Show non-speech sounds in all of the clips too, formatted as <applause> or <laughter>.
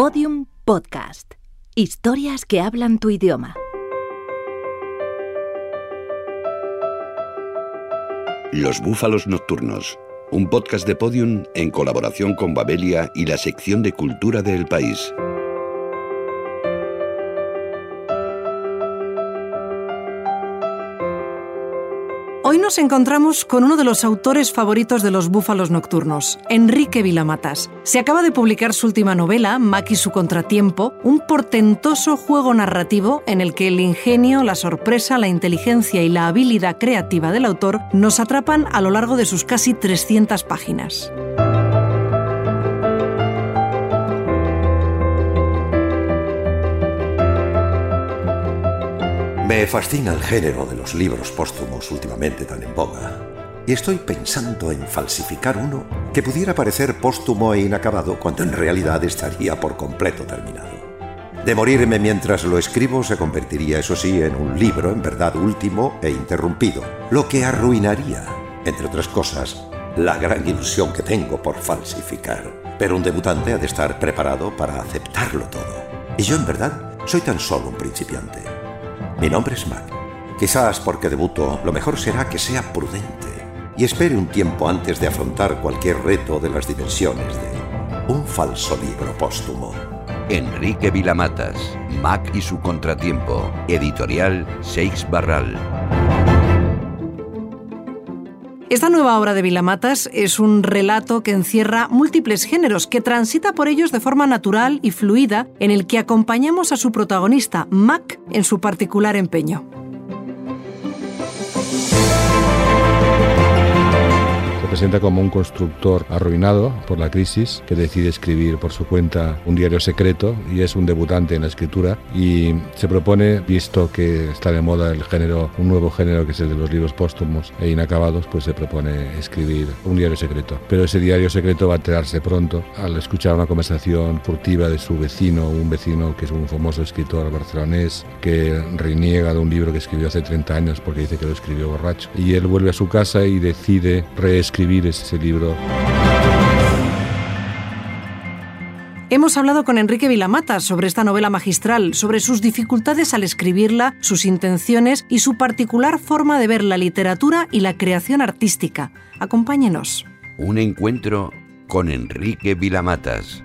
Podium Podcast. Historias que hablan tu idioma. Los Búfalos Nocturnos, un podcast de Podium en colaboración con Babelia y la sección de cultura del país. Nos encontramos con uno de los autores favoritos de los búfalos nocturnos, Enrique Vilamatas. Se acaba de publicar su última novela, Mac y su contratiempo, un portentoso juego narrativo en el que el ingenio, la sorpresa, la inteligencia y la habilidad creativa del autor nos atrapan a lo largo de sus casi 300 páginas. Me fascina el género de los libros póstumos últimamente tan en boga. Y estoy pensando en falsificar uno que pudiera parecer póstumo e inacabado cuando en realidad estaría por completo terminado. De morirme mientras lo escribo se convertiría, eso sí, en un libro en verdad último e interrumpido, lo que arruinaría, entre otras cosas, la gran ilusión que tengo por falsificar. Pero un debutante ha de estar preparado para aceptarlo todo. Y yo en verdad soy tan solo un principiante. Mi nombre es Mac. Quizás porque debuto, lo mejor será que sea prudente y espere un tiempo antes de afrontar cualquier reto de las dimensiones de un falso libro póstumo. Enrique Vilamatas, Mac y su contratiempo, editorial Seix Barral. Esta nueva obra de Vilamatas es un relato que encierra múltiples géneros, que transita por ellos de forma natural y fluida, en el que acompañamos a su protagonista, Mac, en su particular empeño. Presenta como un constructor arruinado por la crisis que decide escribir por su cuenta un diario secreto y es un debutante en la escritura y se propone, visto que está de moda el género, un nuevo género que es el de los libros póstumos e inacabados, pues se propone escribir un diario secreto. Pero ese diario secreto va a enterarse pronto al escuchar una conversación furtiva de su vecino, un vecino que es un famoso escritor barcelonés que reniega de un libro que escribió hace 30 años porque dice que lo escribió borracho. Y él vuelve a su casa y decide reescribir escribir ese libro. Hemos hablado con Enrique Vilamata sobre esta novela magistral, sobre sus dificultades al escribirla, sus intenciones y su particular forma de ver la literatura y la creación artística. Acompáñenos. Un encuentro con Enrique Vilamatas.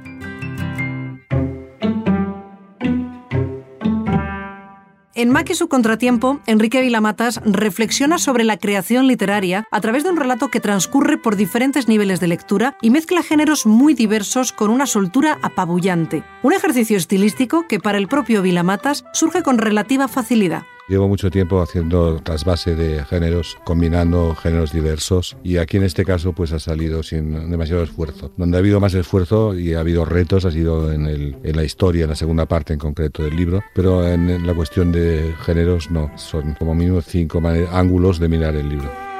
En Mac y su contratiempo, Enrique Vilamatas reflexiona sobre la creación literaria a través de un relato que transcurre por diferentes niveles de lectura y mezcla géneros muy diversos con una soltura apabullante. Un ejercicio estilístico que para el propio Vilamatas surge con relativa facilidad. Llevo mucho tiempo haciendo trasvase de géneros, combinando géneros diversos y aquí en este caso pues ha salido sin demasiado esfuerzo. Donde ha habido más esfuerzo y ha habido retos ha sido en, el, en la historia, en la segunda parte en concreto del libro, pero en la cuestión de géneros no, son como mínimo cinco ángulos de mirar el libro.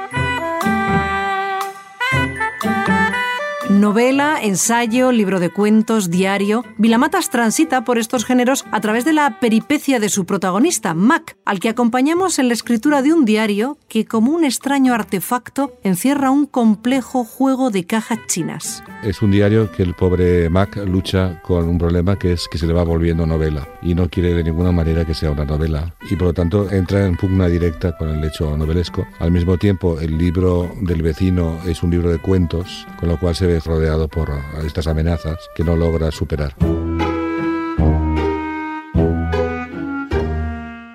Novela, ensayo, libro de cuentos, diario. Vilamatas transita por estos géneros a través de la peripecia de su protagonista, Mac, al que acompañamos en la escritura de un diario que, como un extraño artefacto, encierra un complejo juego de cajas chinas. Es un diario que el pobre Mac lucha con un problema que es que se le va volviendo novela y no quiere de ninguna manera que sea una novela y por lo tanto entra en pugna directa con el hecho novelesco. Al mismo tiempo, el libro del vecino es un libro de cuentos, con lo cual se ve rodeado por estas amenazas que no logra superar.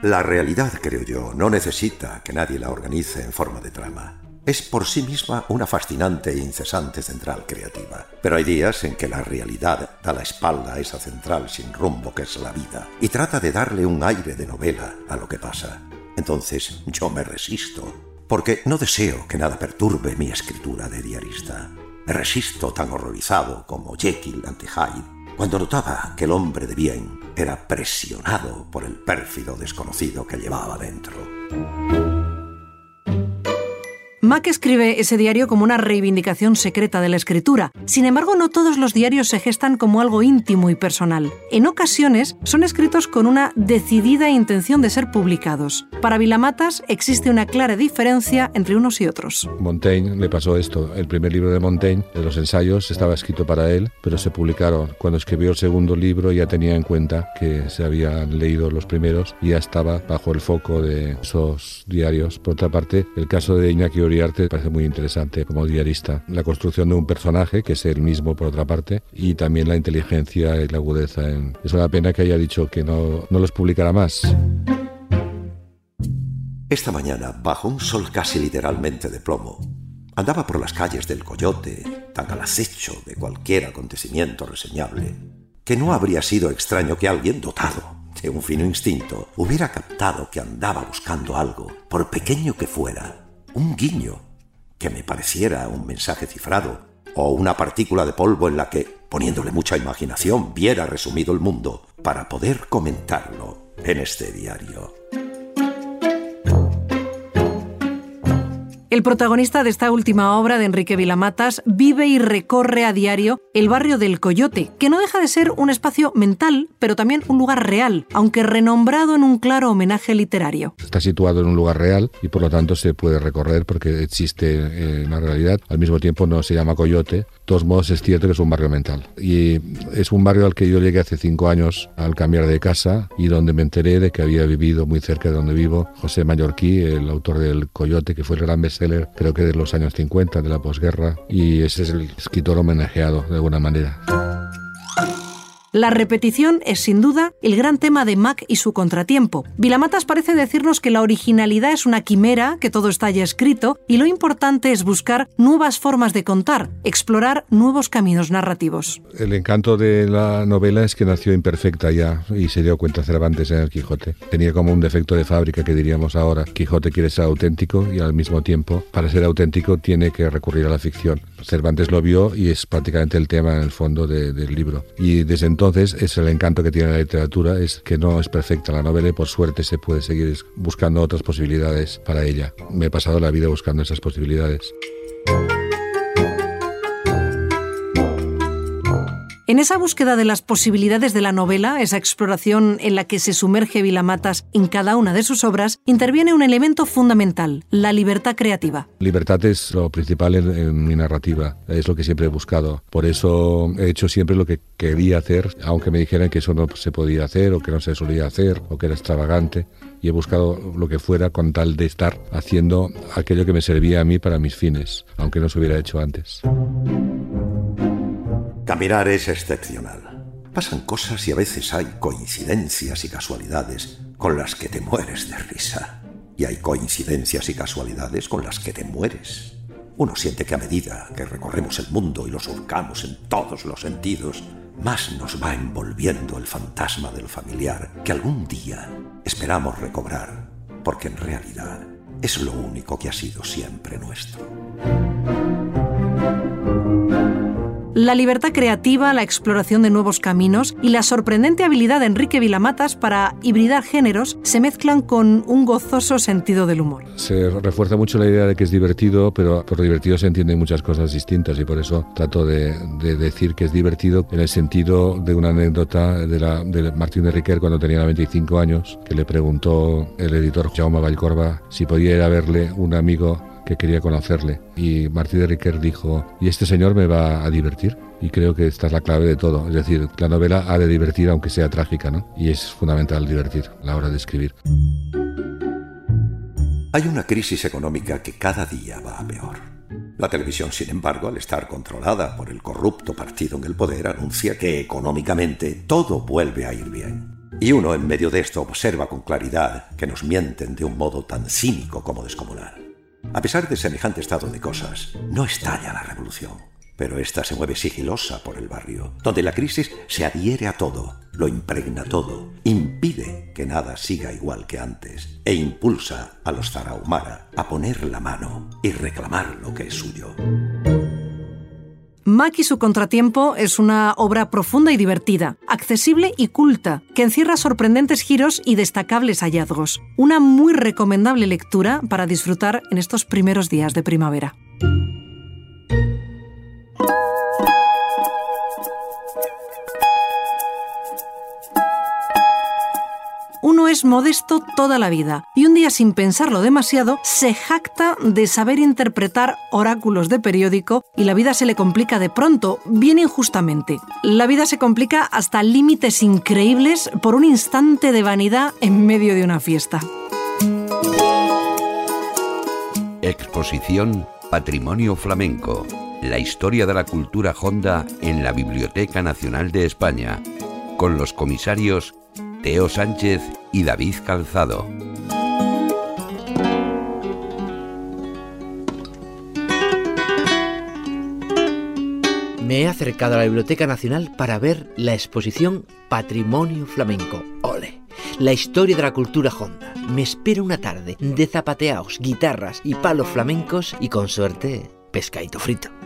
La realidad, creo yo, no necesita que nadie la organice en forma de trama. Es por sí misma una fascinante e incesante central creativa. Pero hay días en que la realidad da la espalda a esa central sin rumbo que es la vida y trata de darle un aire de novela a lo que pasa. Entonces yo me resisto, porque no deseo que nada perturbe mi escritura de diarista. Me resisto tan horrorizado como Jekyll ante Hyde cuando notaba que el hombre de bien era presionado por el pérfido desconocido que llevaba dentro. Mac escribe ese diario como una reivindicación secreta de la escritura. Sin embargo, no todos los diarios se gestan como algo íntimo y personal. En ocasiones son escritos con una decidida intención de ser publicados. Para Vilamatas existe una clara diferencia entre unos y otros. Montaigne le pasó esto. El primer libro de Montaigne, de los ensayos, estaba escrito para él, pero se publicaron. Cuando escribió el segundo libro ya tenía en cuenta que se habían leído los primeros y ya estaba bajo el foco de esos diarios. Por otra parte, el caso de Iñaki Uriarte parece muy interesante como diarista. La construcción de un personaje, que es él mismo por otra parte, y también la inteligencia y la agudeza. Es una pena que haya dicho que no, no los publicará más. Esta mañana, bajo un sol casi literalmente de plomo, andaba por las calles del Coyote, tan al acecho de cualquier acontecimiento reseñable, que no habría sido extraño que alguien dotado de un fino instinto hubiera captado que andaba buscando algo, por pequeño que fuera, un guiño, que me pareciera un mensaje cifrado, o una partícula de polvo en la que, poniéndole mucha imaginación, viera resumido el mundo, para poder comentarlo en este diario. El protagonista de esta última obra de Enrique Vilamatas vive y recorre a diario el barrio del Coyote, que no deja de ser un espacio mental, pero también un lugar real, aunque renombrado en un claro homenaje literario. Está situado en un lugar real y por lo tanto se puede recorrer porque existe en la realidad. Al mismo tiempo no se llama Coyote. De todos modos es cierto que es un barrio mental. Y es un barrio al que yo llegué hace cinco años al cambiar de casa y donde me enteré de que había vivido muy cerca de donde vivo José Mallorquí, el autor del Coyote, que fue el gran creo que de los años 50, de la posguerra, y ese es el escritor homenajeado de alguna manera. La repetición es sin duda el gran tema de Mac y su contratiempo. Vilamatas parece decirnos que la originalidad es una quimera, que todo está ya escrito, y lo importante es buscar nuevas formas de contar, explorar nuevos caminos narrativos. El encanto de la novela es que nació imperfecta ya y se dio cuenta Cervantes en el Quijote. Tenía como un defecto de fábrica que diríamos ahora. Quijote quiere ser auténtico y al mismo tiempo, para ser auténtico, tiene que recurrir a la ficción. Cervantes lo vio y es prácticamente el tema en el fondo del libro. Y desde entonces es el encanto que tiene la literatura, es que no es perfecta la novela y por suerte se puede seguir buscando otras posibilidades para ella. Me he pasado la vida buscando esas posibilidades. En esa búsqueda de las posibilidades de la novela, esa exploración en la que se sumerge Vilamatas en cada una de sus obras, interviene un elemento fundamental, la libertad creativa. Libertad es lo principal en, mi narrativa, es lo que siempre he buscado. Por eso he hecho siempre lo que quería hacer, aunque me dijeran que eso no se podía hacer o que no se solía hacer o que era extravagante y he buscado lo que fuera con tal de estar haciendo aquello que me servía a mí para mis fines, aunque no se hubiera hecho antes. Caminar es excepcional. Pasan cosas y a veces hay coincidencias y casualidades con las que te mueres de risa. Y hay coincidencias y casualidades con las que te mueres. Uno siente que a medida que recorremos el mundo y lo surcamos en todos los sentidos, más nos va envolviendo el fantasma del familiar que algún día esperamos recobrar, porque en realidad es lo único que ha sido siempre nuestro. La libertad creativa, la exploración de nuevos caminos y la sorprendente habilidad de Enrique Vilamatas para hibridar géneros se mezclan con un gozoso sentido del humor. Se refuerza mucho la idea de que es divertido, pero por divertido se entienden muchas cosas distintas y por eso trato de, decir que es divertido en el sentido de una anécdota de, Martín de Riquer cuando tenía 25 años, que le preguntó el editor Jaume Vallcorba si podía ir a verle un amigo que quería conocerle. Y Martí de Riquer dijo, ¿y este señor me va a divertir? Y creo que esta es la clave de todo. Es decir, la novela ha de divertir aunque sea trágica, ¿no? Y es fundamental divertir a la hora de escribir. Hay una crisis económica que cada día va a peor. La televisión, sin embargo, al estar controlada por el corrupto partido en el poder, anuncia que económicamente todo vuelve a ir bien. Y uno en medio de esto observa con claridad que nos mienten de un modo tan cínico como descomunal. A pesar de semejante estado de cosas, no estalla la revolución, pero esta se mueve sigilosa por el barrio, donde la crisis se adhiere a todo, lo impregna todo, impide que nada siga igual que antes e impulsa a los Zarahumara a poner la mano y reclamar lo que es suyo. Mac y su contratiempo es una obra profunda y divertida, accesible y culta, que encierra sorprendentes giros y destacables hallazgos. Una muy recomendable lectura para disfrutar en estos primeros días de primavera. Es modesto toda la vida y un día sin pensarlo demasiado se jacta de saber interpretar oráculos de periódico y la vida se le complica de pronto, bien injustamente. La vida se complica hasta límites increíbles por un instante de vanidad en medio de una fiesta. Exposición Patrimonio Flamenco. La historia de la cultura honda en la Biblioteca Nacional de España, con los comisarios Teo Sánchez y David Calzado. Me he acercado a la Biblioteca Nacional para ver la exposición Patrimonio Flamenco. ¡Ole! La historia de la cultura honda. Me espera una tarde de zapateaos, guitarras y palos flamencos y con suerte pescadito frito.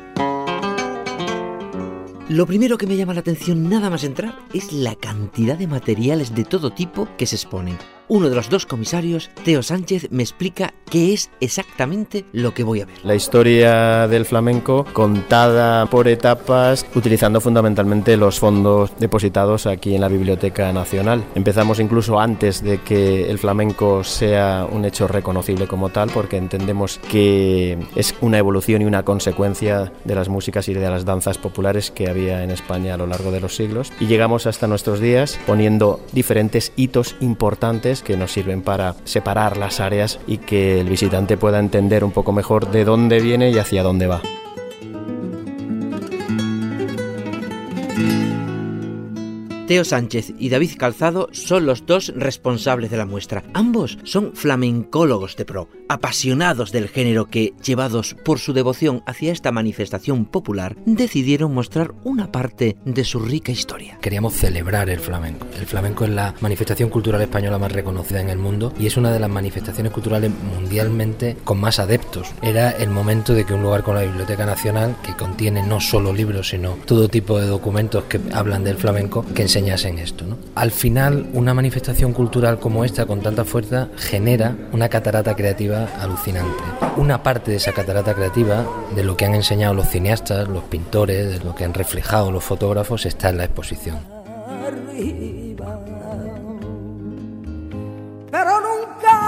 Lo primero que me llama la atención nada más entrar es la cantidad de materiales de todo tipo que se exponen uno de los dos comisarios, Teo Sánchez, me explica qué es exactamente lo que voy a ver. La historia del flamenco contada por etapas, utilizando fundamentalmente los fondos depositados aquí en la Biblioteca Nacional. Empezamos incluso antes de que el flamenco sea un hecho reconocible como tal, porque entendemos que es una evolución y una consecuencia de las músicas y de las danzas populares que había en España a lo largo de los siglos. Y llegamos hasta nuestros días poniendo diferentes hitos importantes que nos sirven para separar las áreas y que el visitante pueda entender un poco mejor de dónde viene y hacia dónde va. Teo Sánchez y David Calzado son los dos responsables de la muestra. Ambos son flamencólogos de pro, apasionados del género que, llevados por su devoción hacia esta manifestación popular, decidieron mostrar una parte de su rica historia. Queríamos celebrar el flamenco. El flamenco es la manifestación cultural española más reconocida en el mundo y es una de las manifestaciones culturales mundialmente con más adeptos. Era el momento de que un lugar como la Biblioteca Nacional, que contiene no solo libros, sino todo tipo de documentos que hablan del flamenco, que enseñasen esto. ¿no? Al final, una manifestación cultural como esta, con tanta fuerza, genera una catarata creativa alucinante. Una parte de esa catarata creativa, de lo que han enseñado los cineastas, los pintores, de lo que han reflejado los fotógrafos, está en la exposición. Pero nunca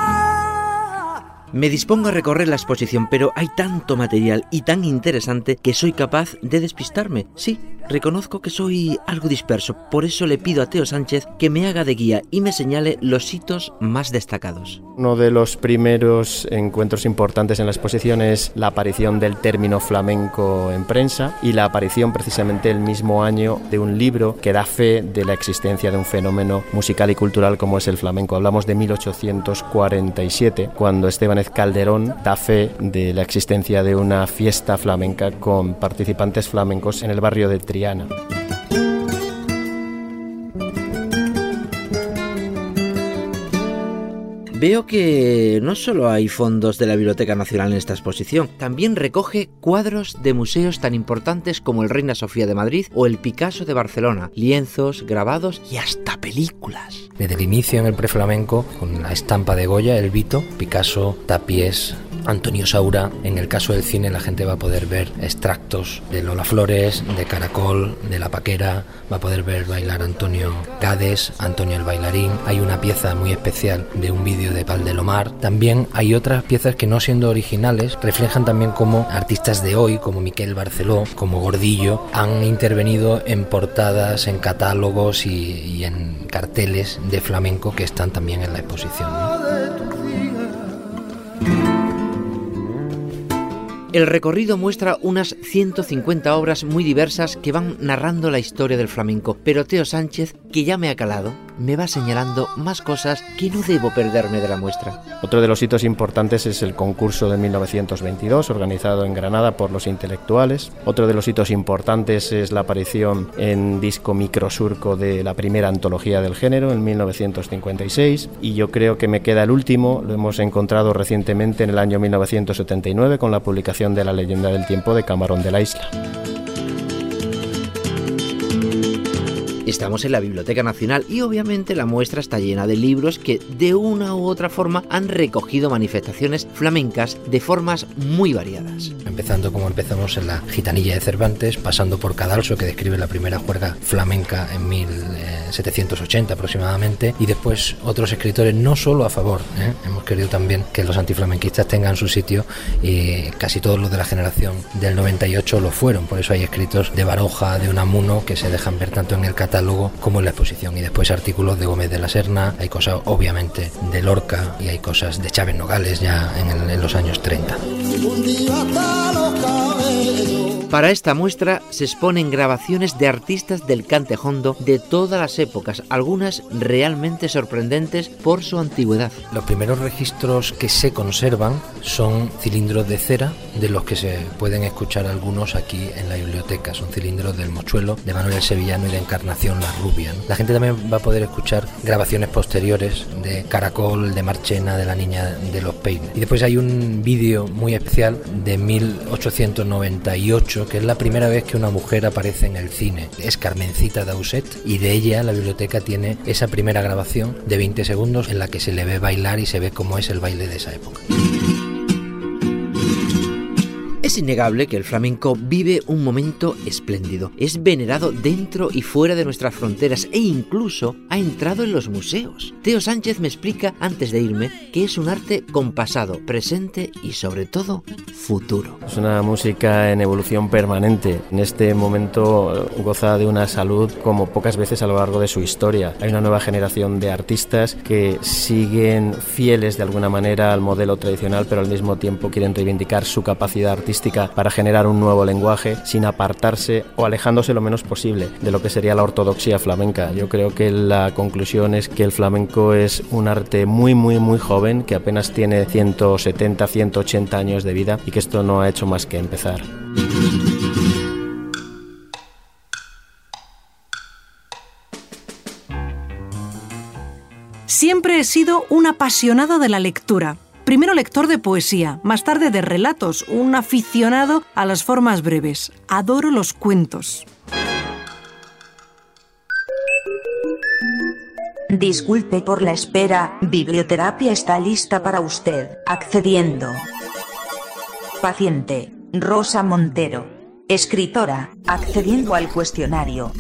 me dispongo a recorrer la exposición, pero hay tanto material y tan interesante que soy capaz de despistarme. Sí, Reconozco que soy algo disperso, por eso le pido a Teo Sánchez que me haga de guía y me señale los hitos más destacados. Uno de los primeros encuentros importantes en la exposición es la aparición del término flamenco en prensa y la aparición precisamente el mismo año de un libro que da fe de la existencia de un fenómeno musical y cultural como es el flamenco. Hablamos de 1847, cuando Calderón da fe de la existencia de una fiesta flamenca con participantes flamencos en el barrio de Veo que no solo hay fondos de la Biblioteca Nacional en esta exposición, también recoge cuadros de museos tan importantes como el Reina Sofía de Madrid o el Picasso de Barcelona, lienzos, grabados y hasta películas. Desde el inicio en el preflamenco, con la estampa de Goya, el Vito, Picasso, Tapies, Antonio Saura. En el caso del cine la gente va a poder ver extractos de Lola Flores, de Caracol, de La Paquera, va a poder ver bailar Antonio Gades, Antonio el bailarín. Hay una pieza muy especial de un vídeo de Pal de Lomar. También hay otras piezas que no siendo originales reflejan también cómo artistas de hoy, como Miquel Barceló, como Gordillo, han intervenido en portadas, en catálogos y, en carteles de flamenco que están también en la exposición. El recorrido muestra unas 150 obras muy diversas que van narrando la historia del flamenco, pero Teo Sánchez, que ya me ha calado, me va señalando más cosas que no debo perderme de la muestra. Otro de los hitos importantes es el concurso de 1922, organizado en Granada por los intelectuales. Otro de los hitos importantes es la aparición en disco microsurco de la primera antología del género en 1956. Y yo creo que me queda el último, lo hemos encontrado recientemente en el año 1979 con la publicación de La leyenda del tiempo de Camarón de la Isla. Estamos en la Biblioteca Nacional y obviamente la muestra está llena de libros que de una u otra forma han recogido manifestaciones flamencas de formas muy variadas. Empezando como empezamos en la Gitanilla de Cervantes, pasando por Cadalso que describe la primera juerga flamenca en 1780 aproximadamente y después otros escritores no solo a favor, ¿eh? hemos querido también que los antiflamenquistas tengan su sitio y casi todos los de la generación del 98 lo fueron, por eso hay escritos de Baroja, de Unamuno que se dejan ver tanto en el catálogo como en la exposición y después artículos de Gómez de la Serna, hay cosas obviamente de Lorca y hay cosas de Chávez Nogales ya en, en los años 30. Para esta muestra se exponen grabaciones de artistas del cante hondo de todas las épocas, algunas realmente sorprendentes por su antigüedad. Los primeros registros que se conservan son cilindros de cera, de los que se pueden escuchar algunos aquí en la biblioteca. Son cilindros del Mochuelo, de Manuel Sevillano y de Encarnación La Rubia. La gente también va a poder escuchar grabaciones posteriores de Caracol, de Marchena, de la Niña de los Peines. Y después hay un vídeo muy especial de 1898, que es la primera vez que una mujer aparece en el cine. Es Carmencita Dauset y de ella la biblioteca tiene esa primera grabación de 20 segundos en la que se le ve bailar y se ve cómo es el baile de esa época. Es innegable que el flamenco vive un momento espléndido. Es venerado dentro y fuera de nuestras fronteras e incluso ha entrado en los museos. Teo Sánchez me explica antes de irme que es un arte con pasado, presente y sobre todo futuro. Es una música en evolución permanente. En este momento goza de una salud como pocas veces a lo largo de su historia. Hay una nueva generación de artistas que siguen fieles de alguna manera al modelo tradicional, pero al mismo tiempo quieren reivindicar su capacidad artística para generar un nuevo lenguaje sin apartarse o alejándose lo menos posible de lo que sería la ortodoxia flamenca. Yo creo que la conclusión es que el flamenco es un arte muy, muy, muy joven, que apenas tiene 170, 180 años de vida y que esto no ha hecho más que empezar. Siempre he sido un apasionado de la lectura. Primero lector de poesía, más tarde de relatos, un aficionado a las formas breves. Adoro los cuentos. Disculpe por la espera, biblioterapia está lista para usted, accediendo. Paciente, Rosa Montero. Escritora, accediendo al cuestionario.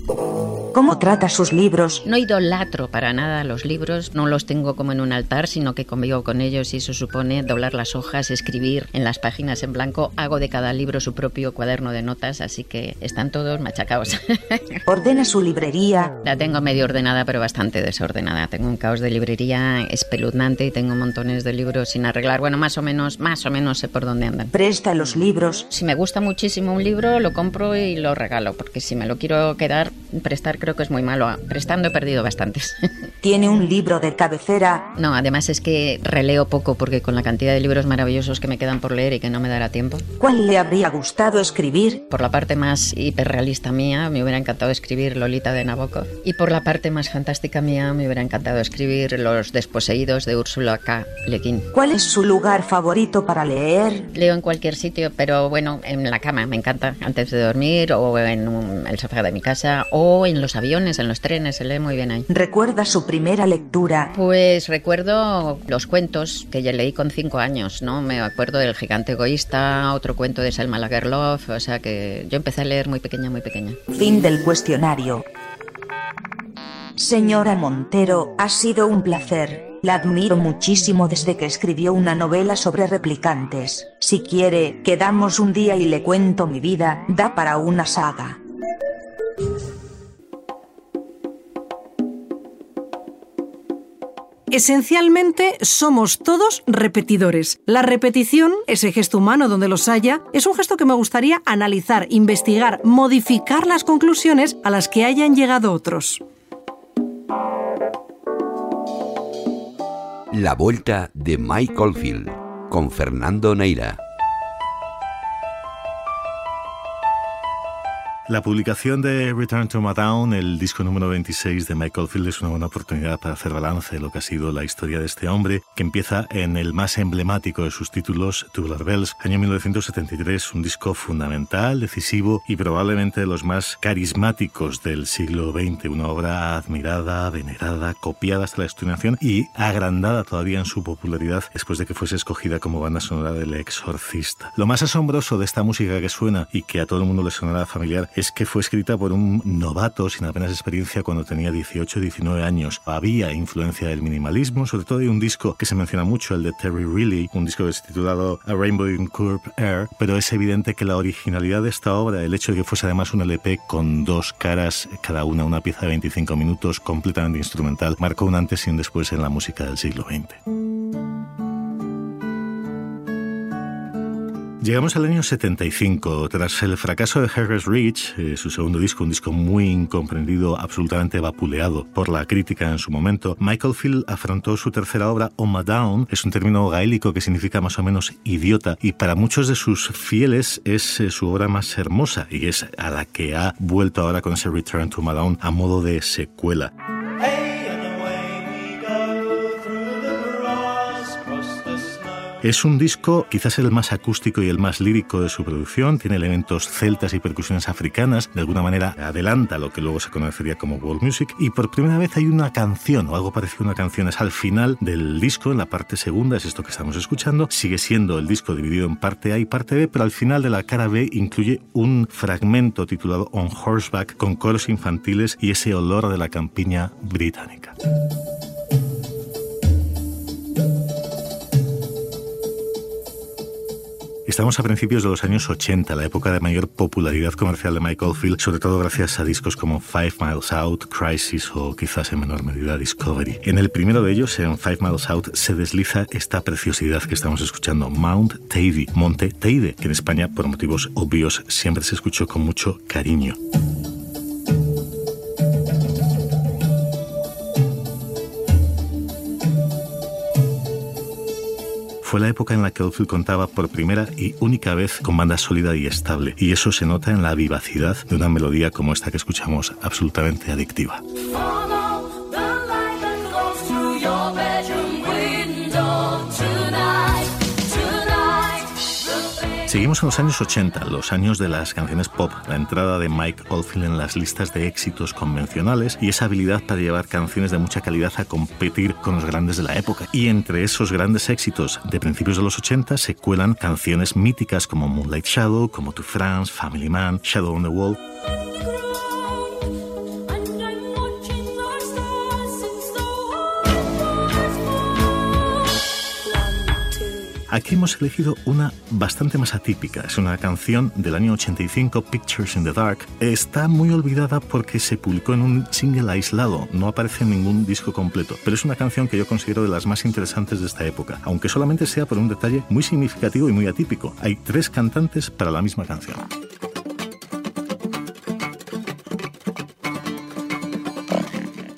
¿Cómo trata sus libros? No idolatro para nada los libros, no los tengo como en un altar, sino que convivo con ellos y eso supone doblar las hojas, escribir en las páginas en blanco. Hago de cada libro su propio cuaderno de notas, así que están todos machacados. <laughs> ¿Ordena su librería? La tengo medio ordenada, pero bastante desordenada. Tengo un caos de librería espeluznante y tengo montones de libros sin arreglar. Bueno, más o menos, más o menos sé por dónde andan. ¿Presta los libros? Si me gusta muchísimo un libro, lo compro y lo regalo, porque si me lo quiero quedar, prestar creo que es muy malo. Prestando he perdido bastantes. <laughs> ¿Tiene un libro de cabecera? No, además es que releo poco porque con la cantidad de libros maravillosos que me quedan por leer y que no me dará tiempo. ¿Cuál le habría gustado escribir? Por la parte más hiperrealista mía, me hubiera encantado escribir Lolita de Nabokov. Y por la parte más fantástica mía, me hubiera encantado escribir Los desposeídos de Úrsula K. Le Guin. ¿Cuál es su lugar favorito para leer? Leo en cualquier sitio, pero bueno, en la cama me encanta, antes de dormir, o en el sofá de mi casa, o en los aviones, en los trenes, se lee muy bien ahí. ¿Recuerda su primera lectura? Pues recuerdo los cuentos que ya leí con cinco años, ¿no? Me acuerdo del gigante egoísta, otro cuento de Selma Lagerlof, o sea que yo empecé a leer muy pequeña, muy pequeña. Fin del cuestionario. Señora Montero, ha sido un placer. La admiro muchísimo desde que escribió una novela sobre replicantes. Si quiere, quedamos un día y le cuento mi vida, da para una saga. Esencialmente somos todos repetidores. La repetición, ese gesto humano donde los haya, es un gesto que me gustaría analizar, investigar, modificar las conclusiones a las que hayan llegado otros. La vuelta de Mike Oldfield con Fernando Neira. La publicación de Return to Down, el disco número 26 de Michael Field, es una buena oportunidad para hacer balance de lo que ha sido la historia de este hombre, que empieza en el más emblemático de sus títulos, Tubular Bells, año 1973, un disco fundamental, decisivo y probablemente de los más carismáticos del siglo XX, una obra admirada, venerada, copiada hasta la extenuación y agrandada todavía en su popularidad después de que fuese escogida como banda sonora del Exorcista. Lo más asombroso de esta música que suena y que a todo el mundo le sonará familiar es que fue escrita por un novato sin apenas experiencia cuando tenía 18 o 19 años. Había influencia del minimalismo, sobre todo hay un disco que se menciona mucho, el de Terry Riley, un disco que es titulado A Rainbow in Curve Air, pero es evidente que la originalidad de esta obra, el hecho de que fuese además un LP con dos caras, cada una una pieza de 25 minutos, completamente instrumental, marcó un antes y un después en la música del siglo XX. Llegamos al año 75. Tras el fracaso de Harris Rich, eh, su segundo disco, un disco muy incomprendido, absolutamente vapuleado por la crítica en su momento, Michael Field afrontó su tercera obra, Oma Down. Es un término gaélico que significa más o menos idiota y para muchos de sus fieles es eh, su obra más hermosa y es a la que ha vuelto ahora con ese Return to Oma Down a modo de secuela. Es un disco quizás el más acústico y el más lírico de su producción, tiene elementos celtas y percusiones africanas, de alguna manera adelanta lo que luego se conocería como world music. Y por primera vez hay una canción o algo parecido a una canción, es al final del disco, en la parte segunda, es esto que estamos escuchando, sigue siendo el disco dividido en parte A y parte B, pero al final de la cara B incluye un fragmento titulado On Horseback con coros infantiles y ese olor de la campiña británica. Estamos a principios de los años 80, la época de mayor popularidad comercial de Michael Field, sobre todo gracias a discos como Five Miles Out, Crisis o quizás en menor medida Discovery. En el primero de ellos, en Five Miles Out, se desliza esta preciosidad que estamos escuchando, Mount Teide, Monte Teide, que en España, por motivos obvios, siempre se escuchó con mucho cariño. Fue la época en la que Oldfield contaba por primera y única vez con banda sólida y estable, y eso se nota en la vivacidad de una melodía como esta que escuchamos, absolutamente adictiva. Seguimos en los años 80, los años de las canciones pop, la entrada de Mike Oldfield en las listas de éxitos convencionales y esa habilidad para llevar canciones de mucha calidad a competir con los grandes de la época. Y entre esos grandes éxitos de principios de los 80 se cuelan canciones míticas como Moonlight Shadow, como To France, Family Man, Shadow on the Wall. Aquí hemos elegido una bastante más atípica. Es una canción del año 85, Pictures in the Dark. Está muy olvidada porque se publicó en un single aislado, no aparece en ningún disco completo, pero es una canción que yo considero de las más interesantes de esta época, aunque solamente sea por un detalle muy significativo y muy atípico. Hay tres cantantes para la misma canción.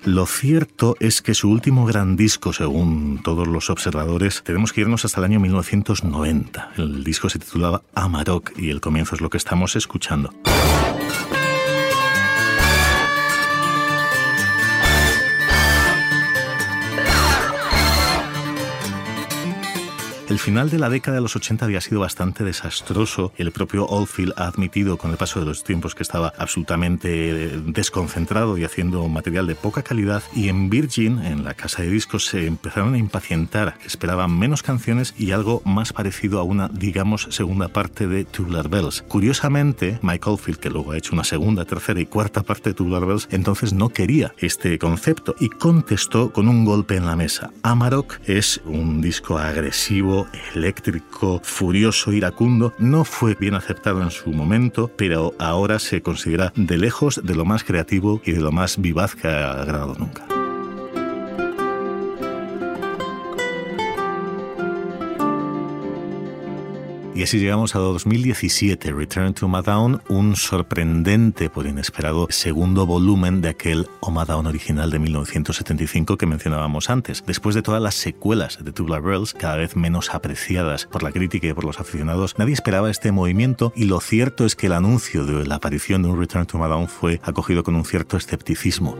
Lo cierto es que su último gran disco, según todos los observadores, tenemos que irnos hasta el año 1990. El disco se titulaba Amarok y el comienzo es lo que estamos escuchando. Final de la década de los 80 había sido bastante desastroso. El propio Oldfield ha admitido con el paso de los tiempos que estaba absolutamente desconcentrado y haciendo material de poca calidad. Y en Virgin, en la casa de discos, se empezaron a impacientar. Esperaban menos canciones y algo más parecido a una, digamos, segunda parte de Tubular Bells. Curiosamente, Mike Oldfield, que luego ha hecho una segunda, tercera y cuarta parte de Tubular Bells, entonces no quería este concepto y contestó con un golpe en la mesa. Amarok es un disco agresivo eléctrico, furioso, iracundo, no fue bien aceptado en su momento, pero ahora se considera de lejos de lo más creativo y de lo más vivaz que ha agradado nunca. Y así llegamos a 2017, Return to Madown, un sorprendente por inesperado segundo volumen de aquel Omadown original de 1975 que mencionábamos antes. Después de todas las secuelas de Tubular Bells, cada vez menos apreciadas por la crítica y por los aficionados, nadie esperaba este movimiento y lo cierto es que el anuncio de la aparición de un Return to Madown fue acogido con un cierto escepticismo.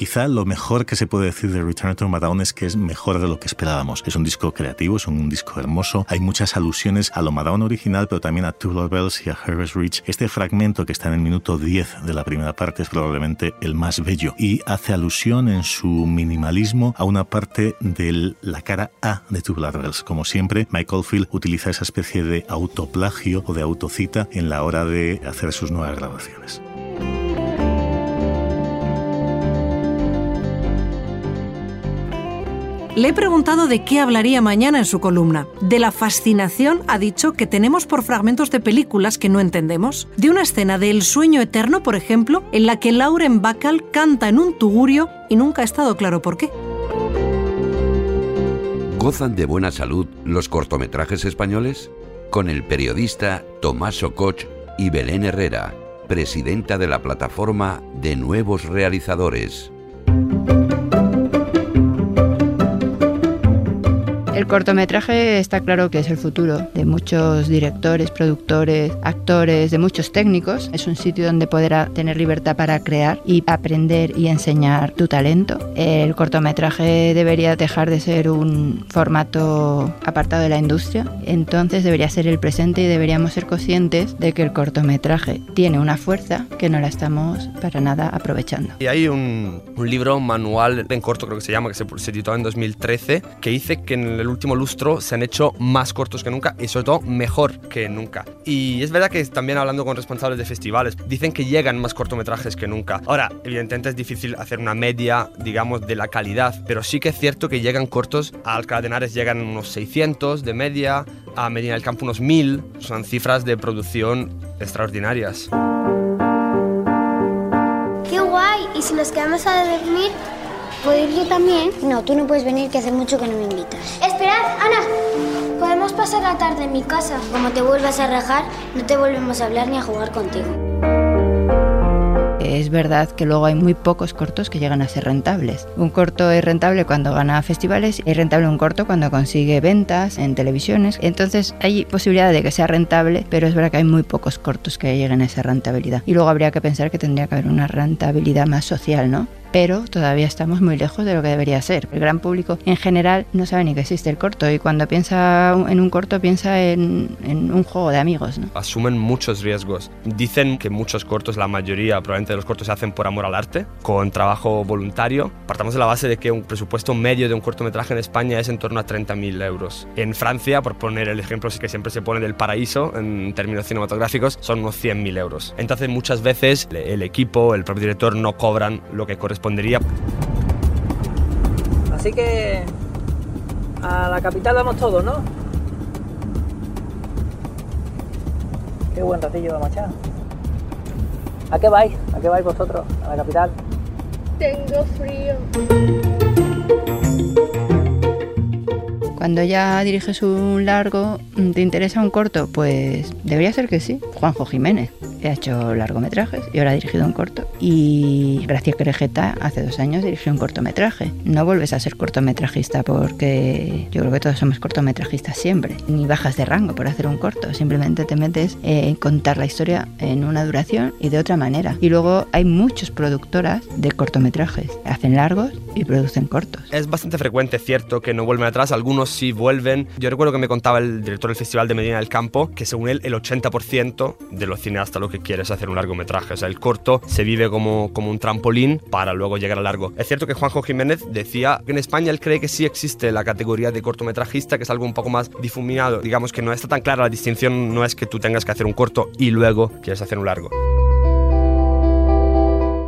Quizá lo mejor que se puede decir de Return to Madown es que es mejor de lo que esperábamos. Es un disco creativo, es un disco hermoso. Hay muchas alusiones a lo Madown original, pero también a Tubular Bells y a Harvest Reach. Este fragmento que está en el minuto 10 de la primera parte es probablemente el más bello y hace alusión en su minimalismo a una parte de la cara A de Tubular Bells. Como siempre, Michael Field utiliza esa especie de autoplagio o de autocita en la hora de hacer sus nuevas grabaciones. Le he preguntado de qué hablaría mañana en su columna. De la fascinación ha dicho que tenemos por fragmentos de películas que no entendemos. De una escena de El sueño eterno, por ejemplo, en la que Lauren Bacall canta en un tugurio y nunca ha estado claro por qué. ¿Gozan de buena salud los cortometrajes españoles? Con el periodista Tomás Ococh y Belén Herrera, presidenta de la plataforma de nuevos realizadores. El cortometraje está claro que es el futuro de muchos directores, productores, actores, de muchos técnicos. Es un sitio donde podrás tener libertad para crear y aprender y enseñar tu talento. El cortometraje debería dejar de ser un formato apartado de la industria, entonces debería ser el presente y deberíamos ser conscientes de que el cortometraje tiene una fuerza que no la estamos para nada aprovechando. Y hay un, un libro, manual en corto creo que se llama, que se, se editó en 2013, que dice que en el último lustro se han hecho más cortos que nunca y sobre todo mejor que nunca. Y es verdad que también hablando con responsables de festivales, dicen que llegan más cortometrajes que nunca. Ahora, evidentemente es difícil hacer una media, digamos, de la calidad, pero sí que es cierto que llegan cortos, a Alcalá de Henares llegan unos 600 de media, a Medina del Campo unos 1000, son cifras de producción extraordinarias. ¡Qué guay! ¿Y si nos quedamos a dormir? ¿Puedo ir yo también? No, tú no puedes venir, que hace mucho que no me invitas. Esperad, Ana. Podemos pasar la tarde en mi casa. Como te vuelvas a rajar, no te volvemos a hablar ni a jugar contigo. Es verdad que luego hay muy pocos cortos que llegan a ser rentables. Un corto es rentable cuando gana festivales, es rentable un corto cuando consigue ventas en televisiones. Entonces hay posibilidad de que sea rentable, pero es verdad que hay muy pocos cortos que lleguen a esa rentabilidad. Y luego habría que pensar que tendría que haber una rentabilidad más social, ¿no? pero todavía estamos muy lejos de lo que debería ser. El gran público en general no sabe ni que existe el corto y cuando piensa en un corto piensa en, un juego de amigos. ¿no? Asumen muchos riesgos. Dicen que muchos cortos, la mayoría probablemente los cortos se hacen por amor al arte, con trabajo voluntario. Partamos de la base de que un presupuesto medio de un cortometraje en España es en torno a 30.000 euros. En Francia, por poner el ejemplo que siempre se pone del paraíso en términos cinematográficos, son unos 100.000 euros. Entonces muchas veces el equipo, el propio director no cobran lo que corresponde respondería. Así que a la capital vamos todos, ¿no? Qué buen ratillo de marchar. ¿A qué vais? ¿A qué vais vosotros? ¿A la capital? Tengo frío. Cuando ya diriges un largo, ¿te interesa un corto? Pues debería ser que sí. Juanjo Jiménez ha hecho largometrajes y ahora ha dirigido un corto. Y Gracia Querejeta hace dos años dirigió un cortometraje. No vuelves a ser cortometrajista porque yo creo que todos somos cortometrajistas siempre. Ni bajas de rango por hacer un corto. Simplemente te metes en contar la historia en una duración y de otra manera. Y luego hay muchas productoras de cortometrajes. Hacen largos y producen cortos. Es bastante frecuente, cierto, que no vuelven atrás. Algunos sí vuelven. Yo recuerdo que me contaba el director del Festival de Medina del Campo que según él el 80% de los cineastas lo que quiere es hacer un largometraje. O sea, el corto se vive como, como un trampolín para luego llegar al largo. Es cierto que Juanjo Jiménez decía que en España él cree que sí existe la categoría de cortometrajista, que es algo un poco más difuminado. Digamos que no está tan clara la distinción, no es que tú tengas que hacer un corto y luego quieres hacer un largo.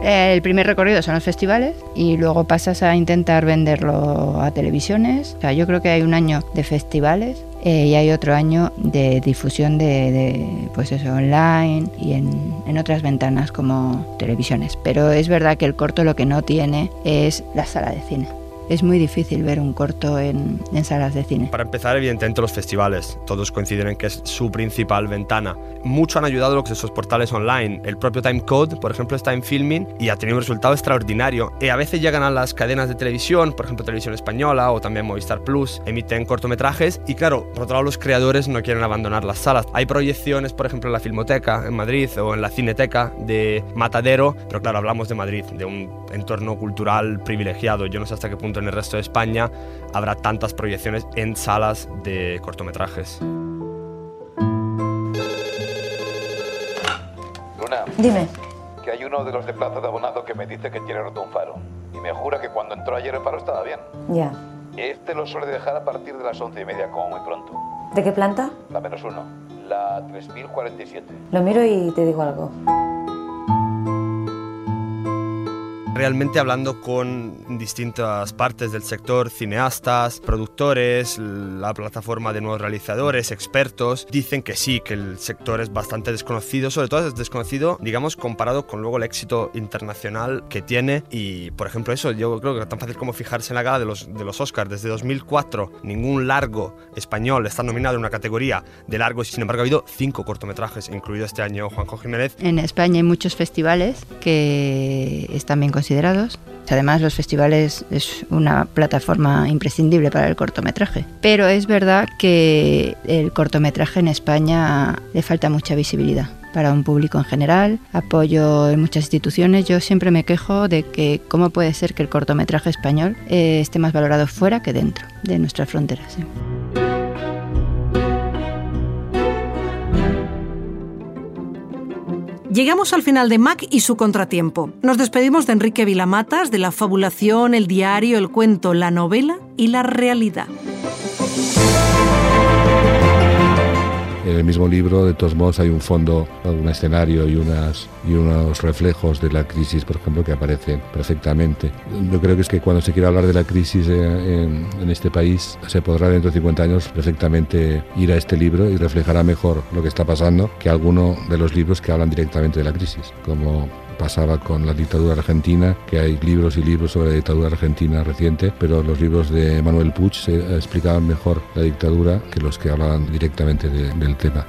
El primer recorrido son los festivales y luego pasas a intentar venderlo a televisiones. O sea, yo creo que hay un año de festivales eh, y hay otro año de difusión de, pues eso, online y en, en otras ventanas como televisiones. Pero es verdad que el corto lo que no tiene es la sala de cine es muy difícil ver un corto en, salas de cine. Para empezar, evidentemente los festivales, todos coinciden en que es su principal ventana. Mucho han ayudado los esos portales online. El propio Timecode, por ejemplo, está en filming y ha tenido un resultado extraordinario. Y a veces llegan a las cadenas de televisión, por ejemplo Televisión Española o también Movistar Plus, emiten cortometrajes y claro, por otro lado los creadores no quieren abandonar las salas. Hay proyecciones, por ejemplo, en la Filmoteca en Madrid o en la Cineteca de Matadero, pero claro, hablamos de Madrid, de un entorno cultural privilegiado. Yo no sé hasta qué punto en el resto de España habrá tantas proyecciones en salas de cortometrajes. Luna. Dime. Que hay uno de los de Plaza de Abonado que me dice que tiene roto un faro. Y me jura que cuando entró ayer el faro estaba bien. Ya. Este lo suele dejar a partir de las once y media, como muy pronto. ¿De qué planta? La menos uno. La 3047. Lo miro y te digo algo. Realmente hablando con distintas partes del sector, cineastas, productores, la plataforma de nuevos realizadores, expertos, dicen que sí, que el sector es bastante desconocido, sobre todo es desconocido, digamos, comparado con luego el éxito internacional que tiene y, por ejemplo, eso, yo creo que tan fácil como fijarse en la gala de los, de los Oscars. Desde 2004, ningún largo español está nominado en una categoría de largos, sin embargo, ha habido cinco cortometrajes, incluido este año Juanjo Jiménez. En España hay muchos festivales que están bien considerados. Además, los festivales es una plataforma imprescindible para el cortometraje. Pero es verdad que el cortometraje en España le falta mucha visibilidad para un público en general, apoyo en muchas instituciones. Yo siempre me quejo de que cómo puede ser que el cortometraje español eh, esté más valorado fuera que dentro de nuestras fronteras. Llegamos al final de Mac y su contratiempo. Nos despedimos de Enrique Vilamatas, de la fabulación, el diario, el cuento, la novela y la realidad. En el mismo libro, de todos modos, hay un fondo, un escenario y, unas, y unos reflejos de la crisis, por ejemplo, que aparecen perfectamente. Yo creo que es que cuando se quiera hablar de la crisis en, en este país, se podrá dentro de 50 años perfectamente ir a este libro y reflejará mejor lo que está pasando que alguno de los libros que hablan directamente de la crisis, como pasaba con la dictadura argentina, que hay libros y libros sobre la dictadura argentina reciente, pero los libros de Manuel Puig se explicaban mejor la dictadura que los que hablaban directamente del tema.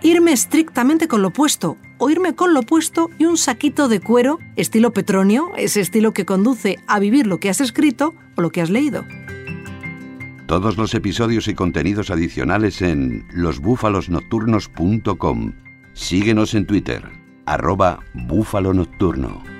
Irme estrictamente con lo opuesto, o irme con lo opuesto y un saquito de cuero, estilo Petronio, ese estilo que conduce a vivir lo que has escrito o lo que has leído. Todos los episodios y contenidos adicionales en losbúfalosnocturnos.com Síguenos en Twitter, arroba búfalo nocturno.